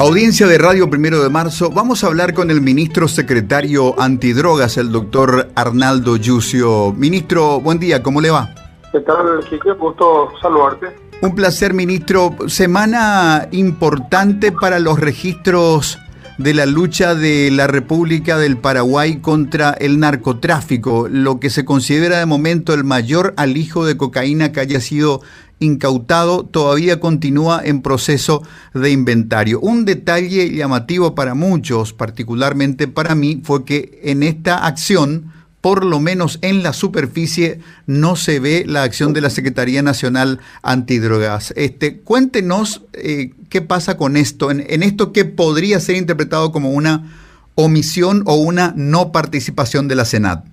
Audiencia de Radio Primero de Marzo, vamos a hablar con el ministro secretario antidrogas, el doctor Arnaldo Yucio. Ministro, buen día, ¿cómo le va? ¿Qué tal, Quique? Gusto saludarte. Un placer, ministro. Semana importante para los registros de la lucha de la República del Paraguay contra el narcotráfico, lo que se considera de momento el mayor alijo de cocaína que haya sido incautado todavía continúa en proceso de inventario. Un detalle llamativo para muchos, particularmente para mí, fue que en esta acción, por lo menos en la superficie, no se ve la acción de la Secretaría Nacional Antidrogas. Este, cuéntenos eh, qué pasa con esto, en, esto que podría ser interpretado como una omisión o una no participación de la Senat.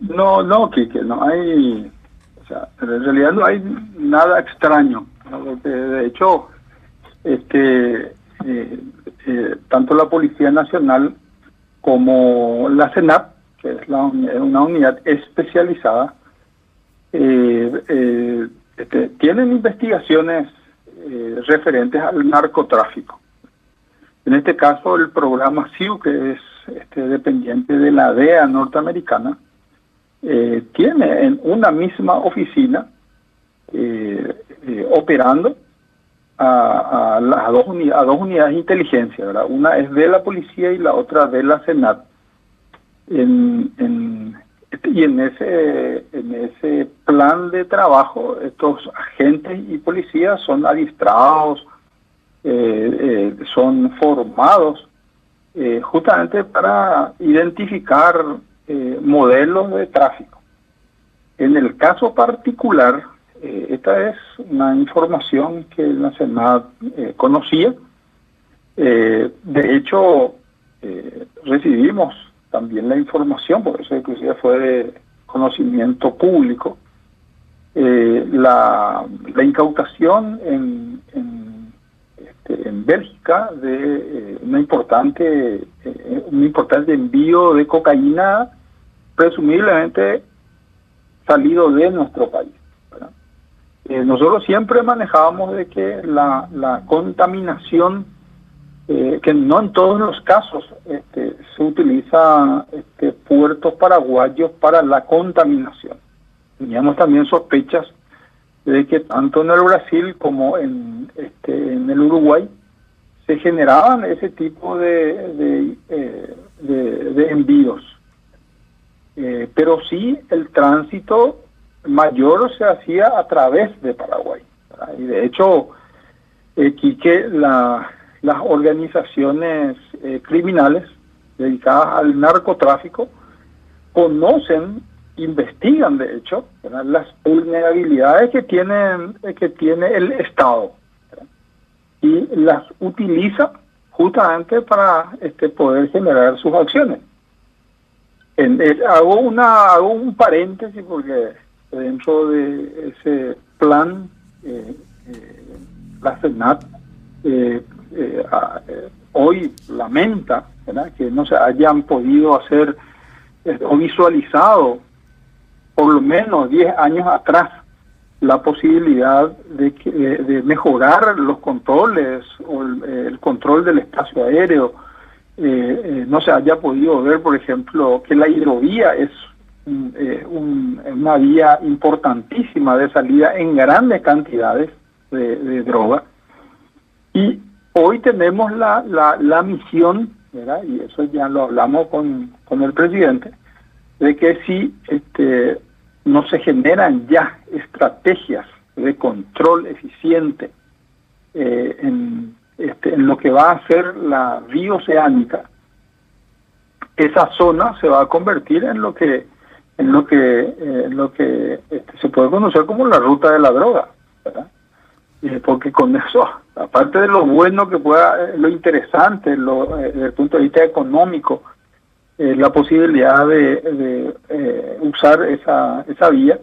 No, no, que no hay sea, en realidad no hay nada extraño. de hecho, este, eh, eh, tanto la Policía Nacional como la CENAP, que es una unidad especializada, eh, este, tienen investigaciones referentes al narcotráfico. En este caso, el programa SIU, que es este, dependiente de la DEA norteamericana, eh, tiene en una misma oficina eh, eh, operando a, las dos, a dos unidades de inteligencia, ¿verdad? Una es de la policía y la otra de la Senat. En, este, y en ese, en ese plan de trabajo, estos agentes y policías son adiestrados, son formados justamente para identificar eh, modelos de tráfico. En el caso particular, eh, esta es una información que la Senat eh, conocía. de hecho, recibimos también la información, por eso inclusive fue de conocimiento público, la, incautación en, en, este, Bélgica de una importante un importante envío de cocaína presumiblemente salido de nuestro país. Eh, nosotros siempre manejábamos de que la, la contaminación, eh, que no en todos los casos este, se utiliza este, puertos paraguayos para la contaminación. Teníamos también sospechas de que tanto en el Brasil como en, este, en el Uruguay se generaban ese tipo de, de, eh, envíos. Eh, pero sí el tránsito mayor se hacía a través de Paraguay. Y de hecho, eh, Quique, la, las organizaciones eh, criminales dedicadas al narcotráfico conocen, investigan de hecho, las vulnerabilidades que, tienen, que tiene el Estado y las utiliza justamente para este, poder generar sus acciones. En, hago una hago un paréntesis porque dentro de ese plan eh, eh, la Senat eh, hoy lamenta que no se hayan podido hacer o visualizado por lo menos 10 años atrás la posibilidad de, de, mejorar los controles o el, control del espacio aéreo. Eh, eh, no se haya podido ver, por ejemplo, que la hidrovía es eh, una vía importantísima de salida en grandes cantidades de, droga. Y hoy tenemos la, la, la misión, y eso ya lo hablamos con, con el presidente, de que si este, no se generan ya estrategias de control eficiente eh, en, en lo que va a ser la vía oceánica, esa zona se va a convertir en lo que en lo que eh, lo que este, se puede conocer como la ruta de la droga, eh, porque con eso, aparte de lo bueno que pueda, lo interesante, lo, desde el punto de vista económico, eh, la posibilidad de, eh, usar esa, esa vía.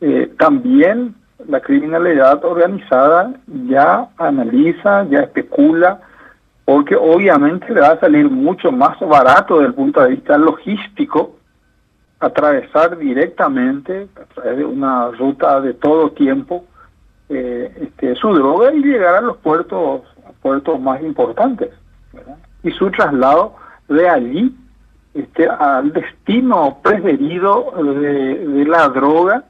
Eh, también la criminalidad organizada ya analiza, ya especula, porque obviamente le va a salir mucho más barato desde el punto de vista logístico atravesar directamente a través de una ruta de todo tiempo este, su droga y llegar a los puertos puertos más importantes. Y su traslado de allí este, al destino preferido de, la droga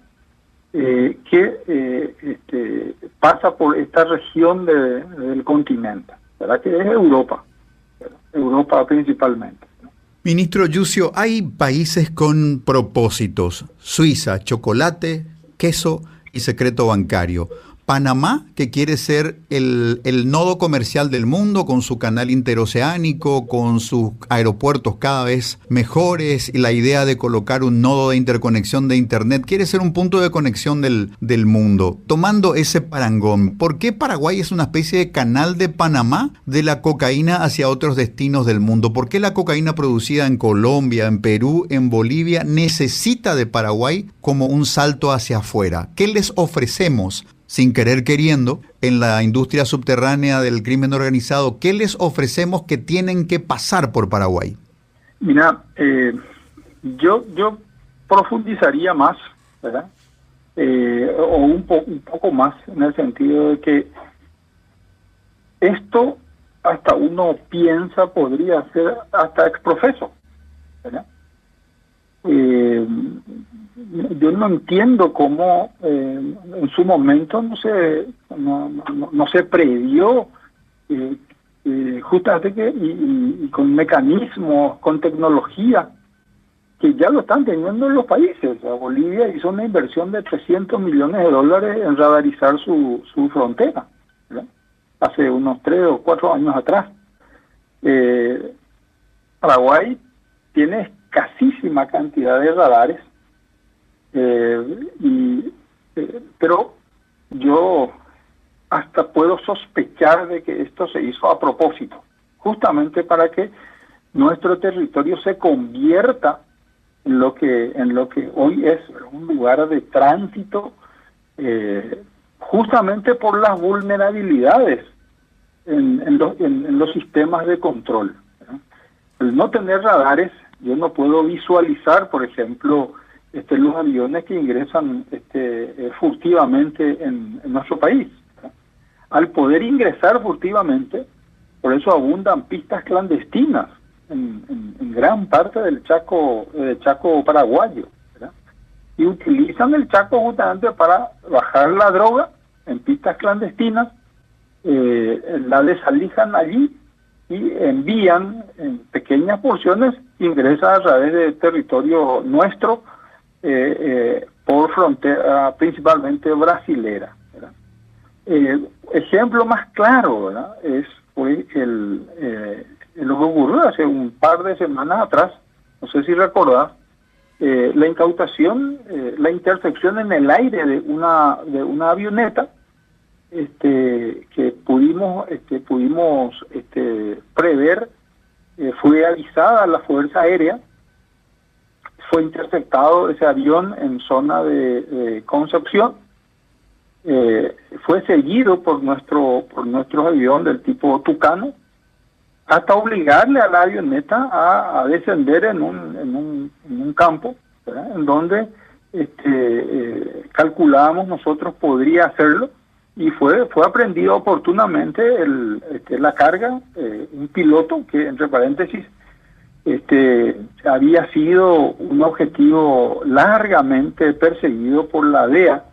eh, que eh, este, pasa por esta región del continente, ¿verdad? que es Europa, Europa principalmente. Ministro Yucio, hay países con propósitos, Suiza, chocolate, queso y secreto bancario. Panamá, que quiere ser el, nodo comercial del mundo con su canal interoceánico, con sus aeropuertos cada vez mejores y la idea de colocar un nodo de interconexión de Internet, quiere ser un punto de conexión del, del mundo. Tomando ese parangón, ¿por qué Paraguay es una especie de canal de Panamá de la cocaína hacia otros destinos del mundo? ¿Por qué la cocaína producida en Colombia, en Perú, en Bolivia necesita de Paraguay como un salto hacia afuera? ¿Qué les ofrecemos sin querer queriendo, en la industria subterránea del crimen organizado? ¿Qué les ofrecemos que tienen que pasar por Paraguay? Mira, eh, yo, yo profundizaría más, ¿verdad? Eh, o un, poco más en el sentido de que esto hasta uno piensa podría ser hasta exprofeso, ¿verdad? Eh, yo no entiendo cómo eh, en su momento no se no, no, se previó eh, eh, justamente que y, con mecanismos con tecnología que ya lo están teniendo en los países. Bolivia hizo una inversión de 300 millones de dólares en radarizar su, su frontera hace unos tres o cuatro años atrás. Paraguay tiene escasísima cantidad de radares eh, y, eh, pero yo hasta puedo sospechar de que esto se hizo a propósito, justamente para que nuestro territorio se convierta en lo que en lo que hoy es un lugar de tránsito, eh, justamente por las vulnerabilidades en, en, los sistemas de control. El no tener radares, yo no puedo visualizar, por ejemplo, este, los aviones que ingresan este, eh, furtivamente en, nuestro país. Al poder ingresar furtivamente, por eso abundan pistas clandestinas en, gran parte del Chaco, eh, Chaco paraguayo. Y utilizan el Chaco justamente para bajar la droga en pistas clandestinas, eh, la desalijan allí y envían en pequeñas porciones, ingresa a través del territorio nuestro por frontera principalmente brasilera. Eh, ejemplo más claro es fue el, eh, lo que ocurrió hace un par de semanas atrás, no sé si recordás, la incautación, la intercepción en el aire de una de una avioneta este, que pudimos este, pudimos este, prever fue avisada a la Fuerza Aérea fue interceptado ese avión en zona de, Concepción. Eh, fue seguido por nuestro por nuestro avión del tipo Tucano hasta obligarle a la avioneta a, descender en un, en un, en un campo en donde este, eh, calculábamos nosotros podría hacerlo y fue fue aprendido oportunamente el, este, la carga eh, un piloto que entre paréntesis este, había sido un objetivo largamente perseguido por la DEA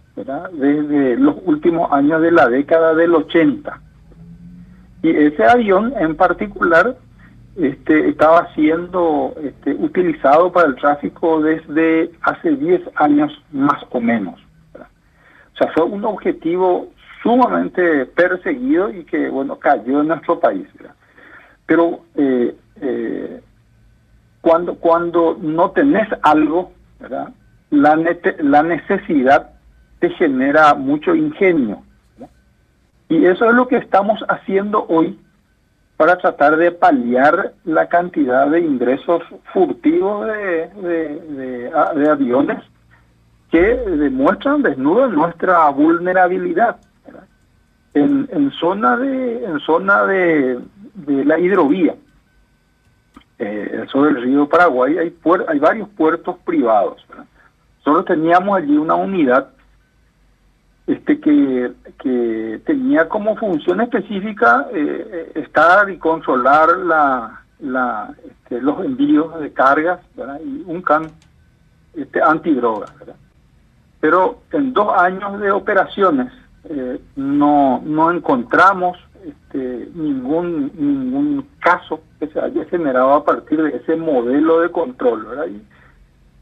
desde los últimos años de la década del 80. Y ese avión en particular este, estaba siendo este, utilizado para el tráfico desde hace 10 años más o menos. O sea, fue un objetivo sumamente perseguido y que, bueno, cayó en nuestro país. Pero eh, eh, cuando, cuando no tenés algo, La, la necesidad te genera mucho ingenio. Y eso es lo que estamos haciendo hoy para tratar de paliar la cantidad de ingresos furtivos de, de, aviones que demuestran desnudo nuestra vulnerabilidad. En, en, zona de en zona de, de la hidrovía eh, sobre el río Paraguay hay, hay varios puertos privados. Nosotros teníamos allí una unidad este que, que tenía como función específica eh, estar y controlar la, la, este, los envíos de cargas y un can este, antidrogas. Pero en dos años de operaciones eh, no, no encontramos este, ningún, ningún caso que se haya generado a partir de ese modelo de control.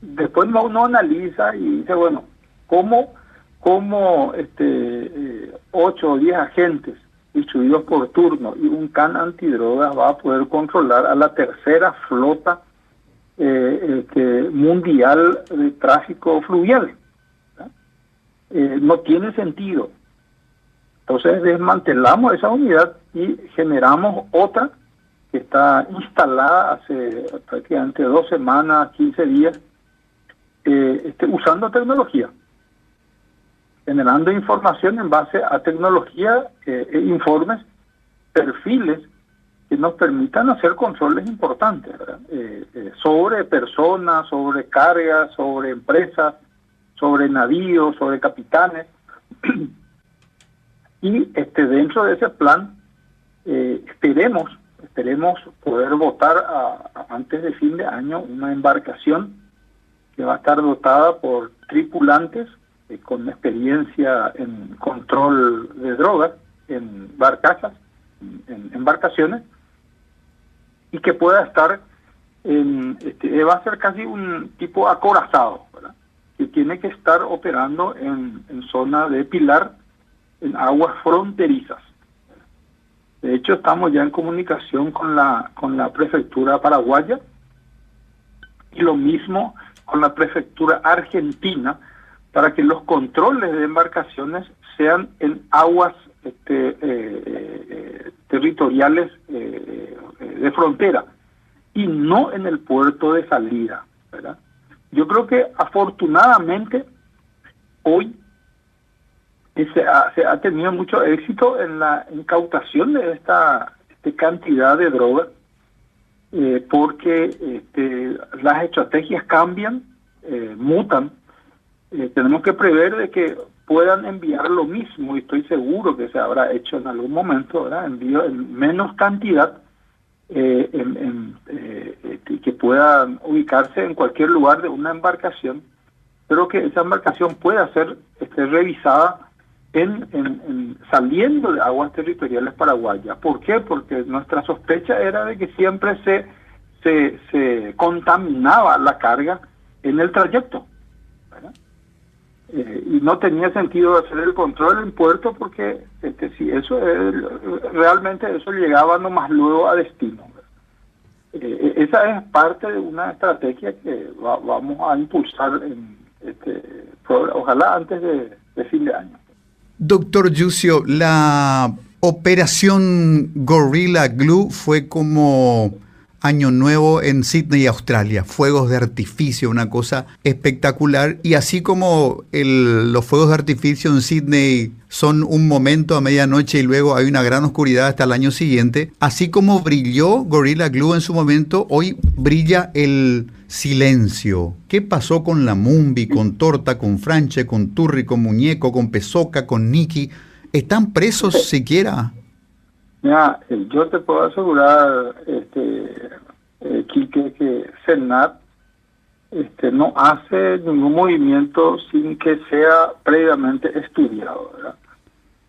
Después uno analiza y dice, bueno, ¿cómo, cómo este, eh, ocho o diez agentes distribuidos por turno y un can antidrogas va a poder controlar a la tercera flota eh, este, mundial de tráfico fluvial? Eh, no tiene sentido. Entonces desmantelamos esa unidad y generamos otra que está instalada hace prácticamente dos semanas, 15 días, eh, este, usando tecnología, generando información en base a tecnología, eh, e informes, perfiles que nos permitan hacer controles importantes eh, sobre personas, sobre cargas, sobre empresas, sobre navíos, sobre capitanes. Y este dentro de ese plan eh, esperemos esperemos poder votar antes de fin de año una embarcación que va a estar dotada por tripulantes eh, con experiencia en control de drogas en barcazas, en, embarcaciones, y que pueda estar en, este, va a ser casi un tipo acorazado, que tiene que estar operando en zona de pilar en aguas fronterizas. De hecho, estamos ya en comunicación con la, con la prefectura paraguaya y lo mismo con la prefectura argentina para que los controles de embarcaciones sean en aguas este, eh, eh, territoriales eh, de frontera y no en el puerto de salida. Yo creo que afortunadamente hoy se ha, tenido mucho éxito en la incautación de esta, cantidad de drogas, eh, porque este, las estrategias cambian, eh, mutan. Eh, tenemos que prever de que puedan enviar lo mismo, y estoy seguro que se habrá hecho en algún momento, ¿verdad? envío en menos cantidad, en, este, que puedan ubicarse en cualquier lugar de una embarcación, pero que esa embarcación pueda ser este, revisada en, saliendo de aguas territoriales paraguayas. ¿Por qué? Porque nuestra sospecha era de que siempre se, se, contaminaba la carga en el trayecto. Eh, y no tenía sentido hacer el control en puerto porque este, si eso realmente eso llegaba nomás luego a destino. Eh, esa es parte de una estrategia que vamos a impulsar en, este, ojalá antes de fin de año. Doctor Yucio, la operación Gorilla Glue fue como Año Nuevo en Sydney, Australia. Fuegos de artificio, una cosa espectacular. Y así como los fuegos de artificio en Sydney son un momento a medianoche y luego hay una gran oscuridad hasta el año siguiente, así como brilló Gorilla Glue en su momento, hoy brilla el silencio. ¿Qué pasó con la Mumbi, con Torta, con Franche, con Turri, con Muñeco, con Pesoca, con Nicky? ¿Están presos siquiera? Mira, eh, yo te puedo asegurar, este, eh, que Senat este, no hace ningún movimiento sin que sea previamente estudiado.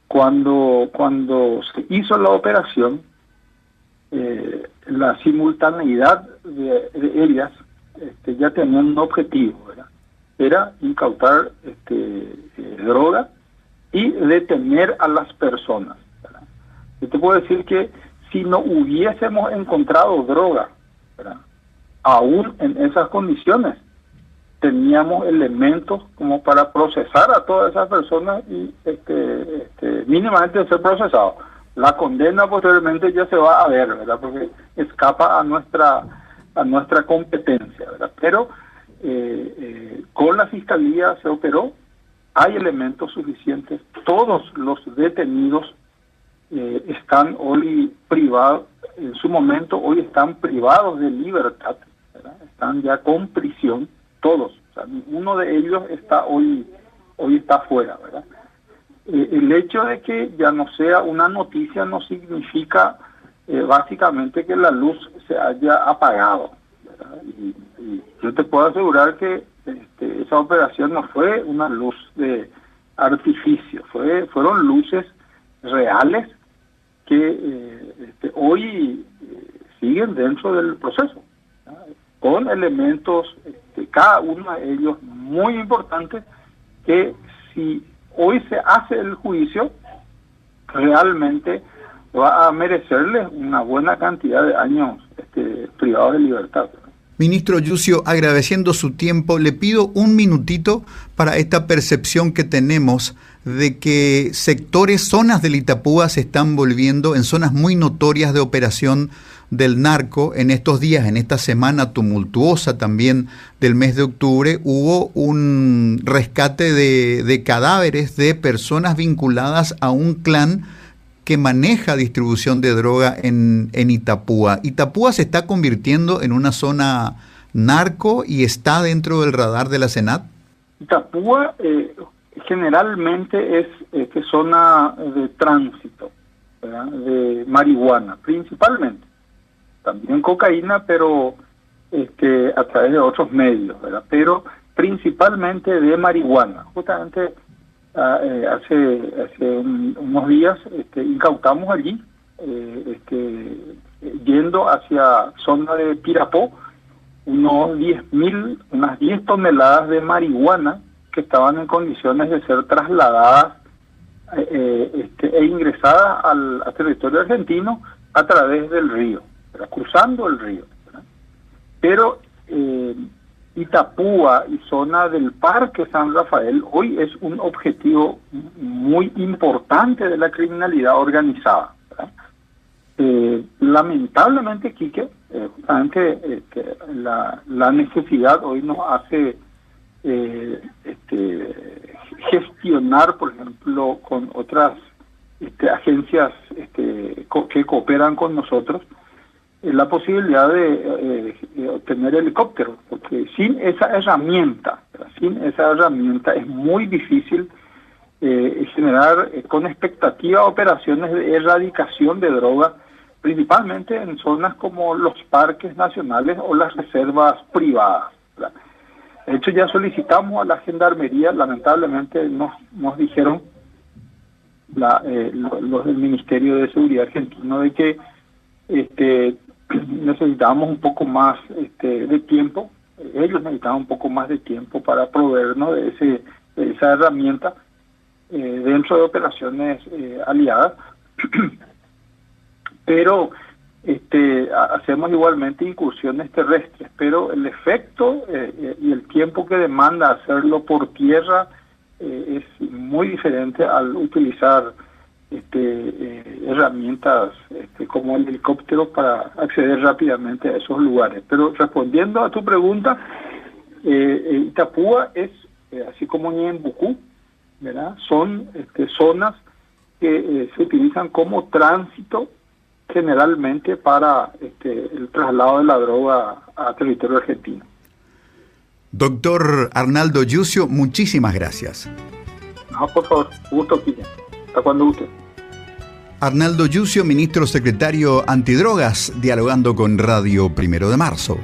Cuando, cuando se hizo la operación, eh, la simultaneidad de, ellas este, ya tenían un objetivo, era incautar este, droga y detener a las personas. Yo te puedo decir que si no hubiésemos encontrado droga, aún en esas condiciones, teníamos elementos como para procesar a todas esas personas y este, este, mínimamente ser procesados. La condena posteriormente ya se va a ver, ¿verdad? Porque escapa a nuestra a nuestra competencia, ¿verdad? Pero eh, eh, con la fiscalía se operó, hay elementos suficientes, todos los detenidos eh, están hoy privados, en su momento hoy están privados de libertad, están ya con prisión, todos, uno de ellos está hoy, hoy está fuera, ¿verdad? eh, el hecho de que ya no sea una noticia no significa eh, básicamente que la luz se haya apagado. Y, yo te puedo asegurar que este, esa operación no fue una luz de artificio, fue fueron luces reales que eh, este, hoy siguen dentro del proceso, con elementos, este, cada uno de ellos muy importantes, que si hoy se hace el juicio, realmente va a merecerle una buena cantidad de años este, privados de libertad. Ministro Yucio, agradeciendo su tiempo, le pido un minutito para esta percepción que tenemos de que sectores, zonas del Itapúa se están volviendo en zonas muy notorias de operación del narco. En estos días, en esta semana tumultuosa también del mes de octubre, hubo un rescate de, cadáveres de personas vinculadas a un clan que maneja distribución de droga en, en Itapúa. Itapúa se está convirtiendo en una zona narco y está dentro del radar de la Senat. Itapúa eh, generalmente es este, zona de tránsito, de marihuana, principalmente. También cocaína, pero este, a través de otros medios, ¿verdad? Pero principalmente de marihuana. Justamente ah, eh, hace, hace unos días este, incautamos allí, eh, este, yendo hacia zona de Pirapó, unos 10.000, unas 10 toneladas de marihuana que estaban en condiciones de ser trasladadas eh, eh, este, e ingresadas al, territorio argentino a través del río, cruzando el río. Pero eh, Itapúa y zona del Parque San Rafael hoy es un objetivo muy importante de la criminalidad organizada. lamentablemente, Quique, justamente la, la necesidad hoy nos hace eh, este, gestionar, por ejemplo, con otras este, agencias este, que cooperan con nosotros, eh, la posibilidad de eh, obtener helicóptero, porque sin esa herramienta, sin esa herramienta es muy difícil generar con expectativa operaciones de erradicación de droga, principalmente en zonas como los parques nacionales o las reservas privadas. De hecho, ya solicitamos a la Gendarmería, lamentablemente nos, nos dijeron la, eh, los del Ministerio de Seguridad argentino de que este, necesitábamos un poco más este, de tiempo, ellos necesitaban un poco más de tiempo para proveernos de, ese, de esa herramienta eh, dentro de operaciones eh, aliadas, pero este, hacemos igualmente incursiones terrestres, pero el efecto eh, eh, y el tiempo que demanda hacerlo por tierra eh, es muy diferente al utilizar este, herramientas este, como el helicóptero para acceder rápidamente a esos lugares. Pero respondiendo a tu pregunta, Itapúa es, así como Ñembucú, ¿verdad? son este, zonas que se utilizan como tránsito generalmente para este, el traslado de la droga a territorio argentino. Doctor Arnaldo Yucio, muchísimas gracias. No, por favor, gusto aquí. Hasta cuando guste. Arnaldo Yucio, ministro secretario antidrogas, dialogando con Radio Primero de Marzo.